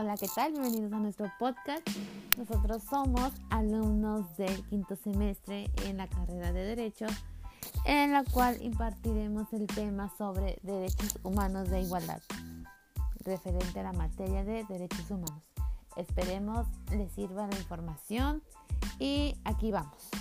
Hola, ¿qué tal? Bienvenidos a nuestro podcast. Nosotros somos alumnos del quinto semestre en la carrera de Derecho, en la cual impartiremos el tema sobre derechos humanos de igualdad, referente a la materia de derechos humanos. Esperemos les sirva la información y aquí vamos.